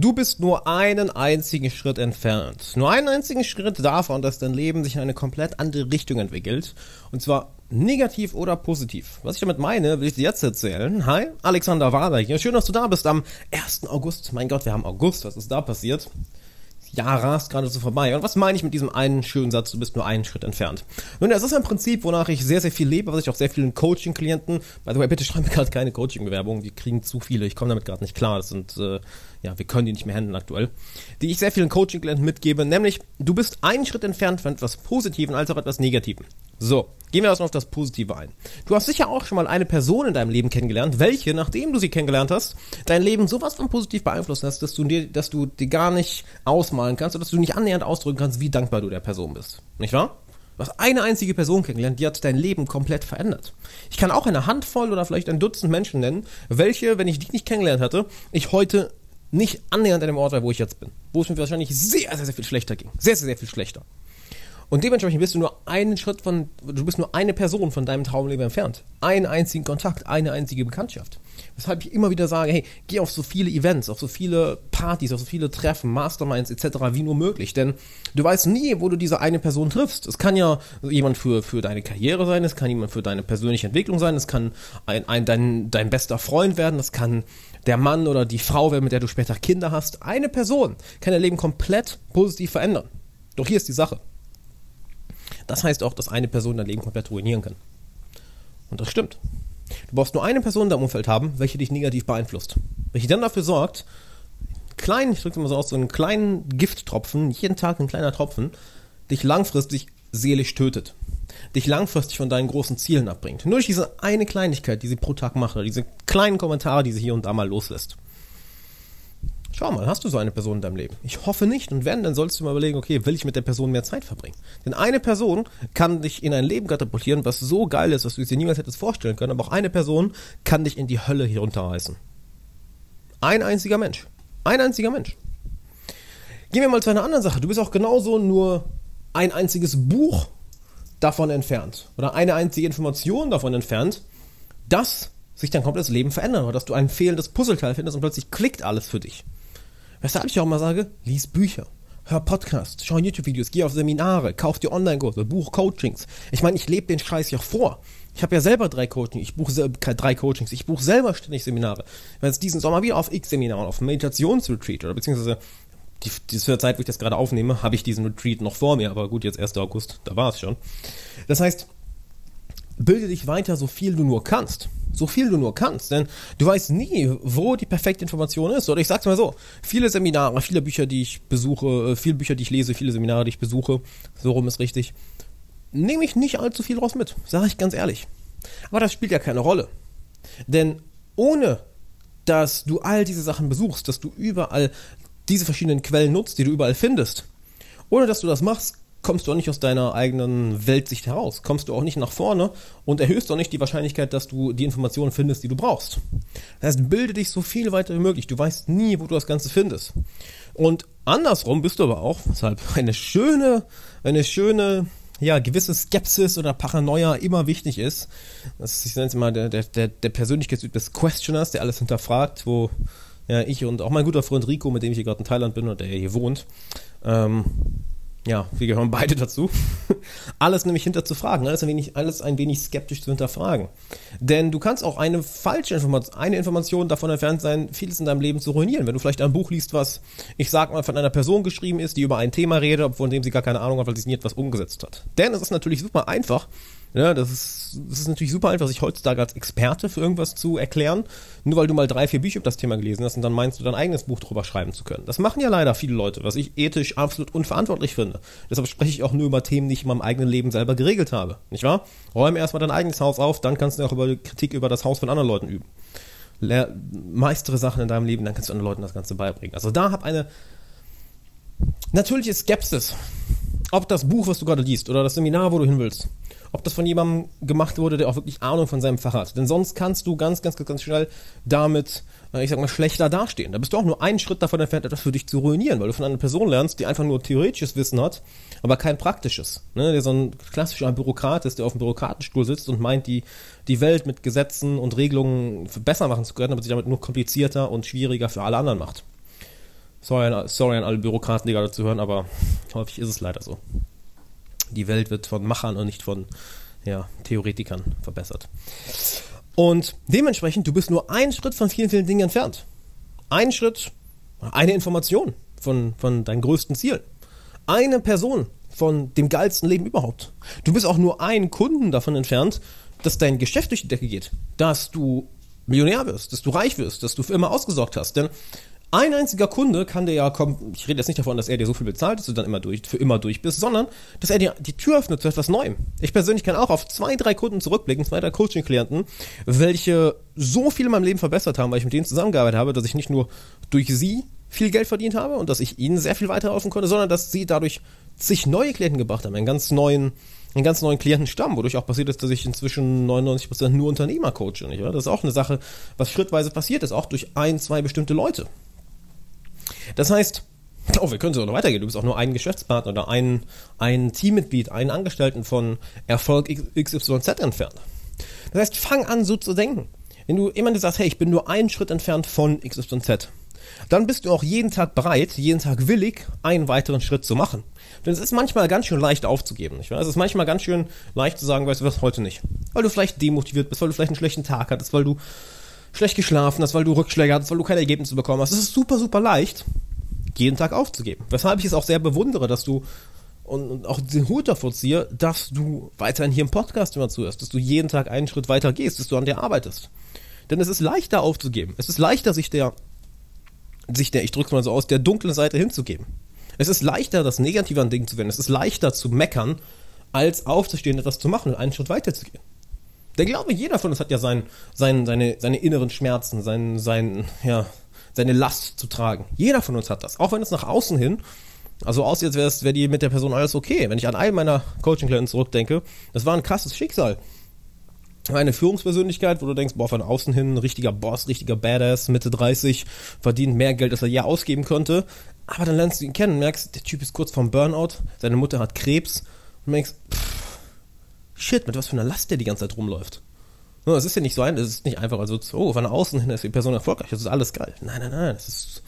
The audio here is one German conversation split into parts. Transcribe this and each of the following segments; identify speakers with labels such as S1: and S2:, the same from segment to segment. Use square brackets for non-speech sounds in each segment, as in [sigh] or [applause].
S1: Du bist nur einen einzigen Schritt entfernt. Nur einen einzigen Schritt davon, dass dein Leben sich in eine komplett andere Richtung entwickelt. Und zwar negativ oder positiv. Was ich damit meine, will ich dir jetzt erzählen. Hi, Alexander Wader hier. Schön, dass du da bist am 1. August. Mein Gott, wir haben August. Was ist da passiert? Jahr rast gerade so vorbei. Und was meine ich mit diesem einen schönen Satz, du bist nur einen Schritt entfernt? Nun, das ist ein Prinzip, wonach ich sehr, sehr viel lebe, was ich auch sehr vielen Coaching-Klienten, by the way, bitte schreib mir gerade keine Coaching-Bewerbungen, die kriegen zu viele, ich komme damit gerade nicht klar, das sind, äh, ja, wir können die nicht mehr handeln aktuell, die ich sehr vielen Coaching-Klienten mitgebe, nämlich, du bist einen Schritt entfernt von etwas Positiven als auch etwas Negativen. So, gehen wir erstmal auf das Positive ein. Du hast sicher auch schon mal eine Person in deinem Leben kennengelernt, welche, nachdem du sie kennengelernt hast, dein Leben sowas von positiv beeinflusst hast, dass du dir, dass du dir gar nicht ausmalen kannst oder dass du nicht annähernd ausdrücken kannst, wie dankbar du der Person bist. Nicht wahr? Du hast eine einzige Person kennengelernt, die hat dein Leben komplett verändert. Ich kann auch eine Handvoll oder vielleicht ein Dutzend Menschen nennen, welche, wenn ich die nicht kennengelernt hatte, ich heute nicht annähernd an dem Ort war, wo ich jetzt bin. Wo es mir wahrscheinlich sehr, sehr, sehr viel schlechter ging. Sehr, sehr, sehr viel schlechter. Und dementsprechend bist du nur einen Schritt von, du bist nur eine Person von deinem Traumleben entfernt. Einen einzigen Kontakt, eine einzige Bekanntschaft. Weshalb ich immer wieder sage, hey, geh auf so viele Events, auf so viele Partys, auf so viele Treffen, Masterminds etc. wie nur möglich. Denn du weißt nie, wo du diese eine Person triffst. Es kann ja jemand für, für deine Karriere sein, es kann jemand für deine persönliche Entwicklung sein, es kann ein, ein, dein, dein bester Freund werden, es kann der Mann oder die Frau werden, mit der du später Kinder hast. Eine Person kann dein Leben komplett positiv verändern. Doch hier ist die Sache. Das heißt auch, dass eine Person dein Leben komplett ruinieren kann. Und das stimmt. Du brauchst nur eine Person in deinem Umfeld haben, welche dich negativ beeinflusst. Welche dann dafür sorgt, klein, ich drücke es mal so aus, so einen kleinen Gifttropfen, jeden Tag ein kleiner Tropfen, dich langfristig seelisch tötet. Dich langfristig von deinen großen Zielen abbringt. Nur durch diese eine Kleinigkeit, die sie pro Tag macht, oder diese kleinen Kommentare, die sie hier und da mal loslässt. Schau mal, hast du so eine Person in deinem Leben? Ich hoffe nicht. Und wenn, dann solltest du mal überlegen, okay, will ich mit der Person mehr Zeit verbringen? Denn eine Person kann dich in ein Leben katapultieren, was so geil ist, dass du dir niemals hättest vorstellen können. Aber auch eine Person kann dich in die Hölle hier runterreißen. Ein einziger Mensch. Ein einziger Mensch. Gehen wir mal zu einer anderen Sache. Du bist auch genauso nur ein einziges Buch davon entfernt. Oder eine einzige Information davon entfernt, dass sich dein komplettes Leben verändert. Oder dass du ein fehlendes Puzzleteil findest und plötzlich klickt alles für dich. Weshalb ich auch mal sage, lies Bücher, hör Podcasts, schau YouTube-Videos, geh auf Seminare, kauf dir Online-Kurse, buch Coachings. Ich meine, ich lebe den Scheiß ja vor. Ich habe ja selber drei Coachings, ich buche drei Coachings, ich buche selber ständig Seminare. Werde jetzt diesen Sommer wieder auf X-Seminaren, auf Meditationsretreat oder beziehungsweise die, die Zeit, wo ich das gerade aufnehme, habe ich diesen Retreat noch vor mir, aber gut, jetzt 1. August, da war es schon. Das heißt, bilde dich weiter, so viel du nur kannst. So viel du nur kannst, denn du weißt nie, wo die perfekte Information ist. Oder ich sag's mal so, viele Seminare, viele Bücher, die ich besuche, äh, viele Bücher, die ich lese, viele Seminare, die ich besuche, so rum ist richtig, nehme ich nicht allzu viel draus mit, sage ich ganz ehrlich. Aber das spielt ja keine Rolle. Denn ohne dass du all diese Sachen besuchst, dass du überall diese verschiedenen Quellen nutzt, die du überall findest, ohne dass du das machst, kommst du auch nicht aus deiner eigenen Weltsicht heraus, kommst du auch nicht nach vorne und erhöhst auch nicht die Wahrscheinlichkeit, dass du die Informationen findest, die du brauchst. Das heißt, bilde dich so viel weiter wie möglich. Du weißt nie, wo du das Ganze findest. Und andersrum bist du aber auch, weshalb [laughs] eine schöne, eine schöne, ja, gewisse Skepsis oder Paranoia immer wichtig ist. Das ist, ich nenne es mal, der, der, der Persönlichkeitstyp des Questioners, der alles hinterfragt, wo ja, ich und auch mein guter Freund Rico, mit dem ich hier gerade in Thailand bin und der hier wohnt, ähm, ja, wir gehören beide dazu, [laughs] alles nämlich hinter zu fragen, alles ein wenig, alles ein wenig skeptisch zu hinterfragen. Denn du kannst auch eine falsche Information, eine Information davon entfernt sein, vieles in deinem Leben zu ruinieren. Wenn du vielleicht ein Buch liest, was, ich sag mal, von einer Person geschrieben ist, die über ein Thema redet, von dem sie gar keine Ahnung hat, weil sie nie etwas umgesetzt hat. Denn es ist natürlich super einfach, ja, das ist, das ist natürlich super einfach, sich heutzutage als Experte für irgendwas zu erklären, nur weil du mal drei, vier Bücher über das Thema gelesen hast und dann meinst du, dein eigenes Buch drüber schreiben zu können. Das machen ja leider viele Leute, was ich ethisch absolut unverantwortlich finde. Deshalb spreche ich auch nur über Themen, die ich in meinem eigenen Leben selber geregelt habe. Nicht wahr? Räume erstmal dein eigenes Haus auf, dann kannst du auch über Kritik über das Haus von anderen Leuten üben. Lehr meistere Sachen in deinem Leben, dann kannst du anderen Leuten das Ganze beibringen. Also da hab eine natürliche Skepsis, ob das Buch, was du gerade liest, oder das Seminar, wo du hin willst, ob das von jemandem gemacht wurde, der auch wirklich Ahnung von seinem Fach hat. Denn sonst kannst du ganz, ganz, ganz, ganz schnell damit, äh, ich sag mal, schlechter dastehen. Da bist du auch nur einen Schritt davon entfernt, etwas für dich zu ruinieren, weil du von einer Person lernst, die einfach nur theoretisches Wissen hat, aber kein praktisches. Ne? Der so ein klassischer Bürokrat ist, der auf dem Bürokratenstuhl sitzt und meint, die, die Welt mit Gesetzen und Regelungen besser machen zu können, aber sich damit nur komplizierter und schwieriger für alle anderen macht. Sorry, sorry an alle Bürokraten, die gerade zuhören, aber [laughs] häufig ist es leider so. Die Welt wird von Machern und nicht von ja, Theoretikern verbessert. Und dementsprechend, du bist nur einen Schritt von vielen, vielen Dingen entfernt. Ein Schritt, eine Information von, von deinen größten Zielen. Eine Person von dem geilsten Leben überhaupt. Du bist auch nur einen Kunden davon entfernt, dass dein Geschäft durch die Decke geht, dass du Millionär wirst, dass du reich wirst, dass du für immer ausgesorgt hast. Denn ein einziger Kunde kann dir ja kommen, ich rede jetzt nicht davon, dass er dir so viel bezahlt, dass du dann immer durch, für immer durch bist, sondern dass er dir die Tür öffnet zu etwas Neuem. Ich persönlich kann auch auf zwei, drei Kunden zurückblicken, zwei, drei Coaching-Klienten, welche so viel in meinem Leben verbessert haben, weil ich mit denen zusammengearbeitet habe, dass ich nicht nur durch sie viel Geld verdient habe und dass ich ihnen sehr viel weiterhelfen konnte, sondern dass sie dadurch sich neue Klienten gebracht haben, einen ganz neuen, einen ganz neuen Klientenstamm, wodurch auch passiert ist, dass ich inzwischen 99% nur Unternehmer coache. Nicht? Das ist auch eine Sache, was schrittweise passiert ist, auch durch ein, zwei bestimmte Leute. Das heißt, oh, wir können so noch weitergehen. Du bist auch nur ein Geschäftspartner oder ein, ein Teammitglied, einen Angestellten von Erfolg XYZ entfernt. Das heißt, fang an, so zu denken. Wenn du immer sagst, hey, ich bin nur einen Schritt entfernt von XYZ, dann bist du auch jeden Tag bereit, jeden Tag willig, einen weiteren Schritt zu machen. Denn es ist manchmal ganz schön leicht aufzugeben. Nicht wahr? Es ist manchmal ganz schön leicht zu sagen, weißt du was, heute nicht. Weil du vielleicht demotiviert bist, weil du vielleicht einen schlechten Tag hattest, weil du schlecht geschlafen hast, weil du Rückschläge hattest, weil du keine Ergebnisse bekommen hast. Es ist super, super leicht, jeden Tag aufzugeben. Weshalb ich es auch sehr bewundere, dass du und, auch den Hut davor ziehe, dass du weiterhin hier im Podcast immer zuhörst, dass du jeden Tag einen Schritt weiter gehst, dass du an dir arbeitest. Denn es ist leichter aufzugeben. Es ist leichter, sich der, sich der, ich drück's mal so aus, der dunklen Seite hinzugeben. Es ist leichter, das Negative an Dingen zu wenden. Es ist leichter zu meckern, als aufzustehen, etwas zu machen und einen Schritt weiter zu gehen. Der glaube, jeder von uns hat ja sein, sein, seine, seine inneren Schmerzen, sein, sein, ja, seine Last zu tragen. Jeder von uns hat das. Auch wenn es nach außen hin, also aussieht, als wäre wär die mit der Person alles okay. Wenn ich an einen meiner Coaching-Klienten zurückdenke, das war ein krasses Schicksal. Eine Führungspersönlichkeit, wo du denkst, boah, von außen hin, richtiger Boss, richtiger Badass, Mitte 30, verdient mehr Geld, als er je ausgeben konnte. Aber dann lernst du ihn kennen, merkst, der Typ ist kurz vorm Burnout, seine Mutter hat Krebs und denkst, pff, shit, mit was für einer Last der die ganze Zeit rumläuft. Es ist ja nicht so ein, es ist nicht einfach, also, oh, von außen hin ist die Person erfolgreich, das ist alles geil. Nein, nein, nein, es ist,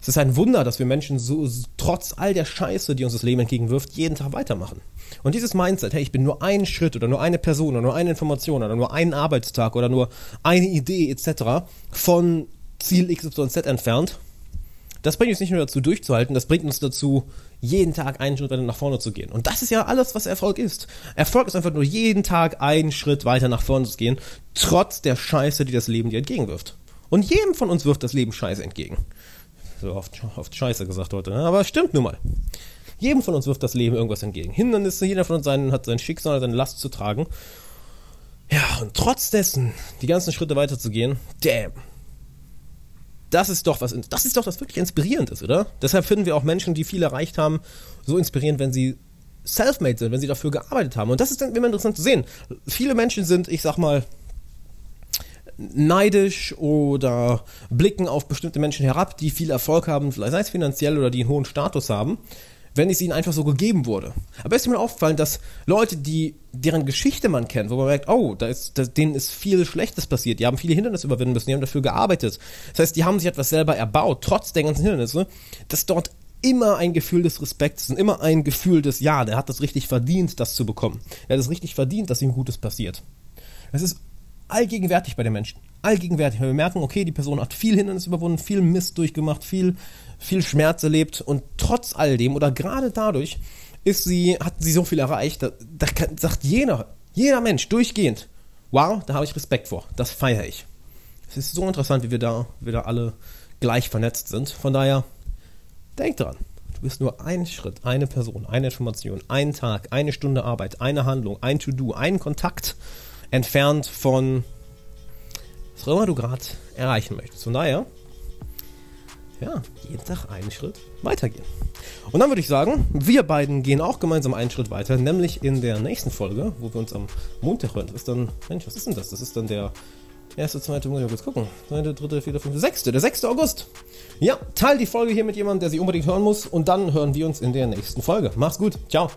S1: es ist ein Wunder, dass wir Menschen so, trotz all der Scheiße, die uns das Leben entgegenwirft, jeden Tag weitermachen. Und dieses Mindset, hey, ich bin nur einen Schritt oder nur eine Person oder nur eine Information oder nur einen Arbeitstag oder nur eine Idee etc. von Ziel XYZ entfernt, das bringt uns nicht nur dazu durchzuhalten, das bringt uns dazu, jeden Tag einen Schritt weiter nach vorne zu gehen. Und das ist ja alles, was Erfolg ist. Erfolg ist einfach nur jeden Tag einen Schritt weiter nach vorne zu gehen, trotz der Scheiße, die das Leben dir entgegenwirft. Und jedem von uns wirft das Leben Scheiße entgegen. So oft, oft Scheiße gesagt heute, ne? aber stimmt nun mal. Jedem von uns wirft das Leben irgendwas entgegen. Hindernisse, jeder von uns seinen, hat sein Schicksal, seine Last zu tragen. Ja, und trotz dessen die ganzen Schritte weiterzugehen, damn, das ist doch was, das ist doch was wirklich inspirierend ist, oder? Deshalb finden wir auch Menschen, die viel erreicht haben, so inspirierend, wenn sie self-made sind, wenn sie dafür gearbeitet haben. Und das ist dann immer interessant zu sehen. Viele Menschen sind, ich sag mal, neidisch oder blicken auf bestimmte Menschen herab, die viel Erfolg haben, sei es finanziell oder die einen hohen Status haben wenn es ihnen einfach so gegeben wurde. Aber es ist mir aufgefallen, dass Leute, die deren Geschichte man kennt, wo man merkt, oh, da ist, da, denen ist viel Schlechtes passiert, die haben viele Hindernisse überwinden müssen, die haben dafür gearbeitet. Das heißt, die haben sich etwas selber erbaut, trotz der ganzen Hindernisse, dass dort immer ein Gefühl des Respekts und immer ein Gefühl des, ja, der hat das richtig verdient, das zu bekommen. Er hat es richtig verdient, dass ihm Gutes passiert. Das ist allgegenwärtig bei den Menschen. Allgegenwärtig. Weil wir merken, okay, die Person hat viel Hindernis überwunden, viel Mist durchgemacht, viel viel Schmerz erlebt und trotz all dem oder gerade dadurch ist sie, hat sie so viel erreicht, da, da kann, sagt jeder, jeder Mensch durchgehend, wow, da habe ich Respekt vor, das feiere ich. Es ist so interessant, wie wir da, wie wir da alle gleich vernetzt sind. Von daher, denk dran, du bist nur ein Schritt, eine Person, eine Information, ein Tag, eine Stunde Arbeit, eine Handlung, ein To-Do, ein Kontakt entfernt von was auch immer du gerade erreichen möchtest. Von daher, ja, jeden Tag einen Schritt weitergehen. Und dann würde ich sagen, wir beiden gehen auch gemeinsam einen Schritt weiter, nämlich in der nächsten Folge, wo wir uns am Montag hören. Das ist dann, Mensch, was ist denn das? Das ist dann der erste, zweite, muss ich kurz gucken. Zweite, dritte, vierte, fünfte, sechste, der 6. August. Ja, teil die Folge hier mit jemandem, der sie unbedingt hören muss und dann hören wir uns in der nächsten Folge. Mach's gut. Ciao.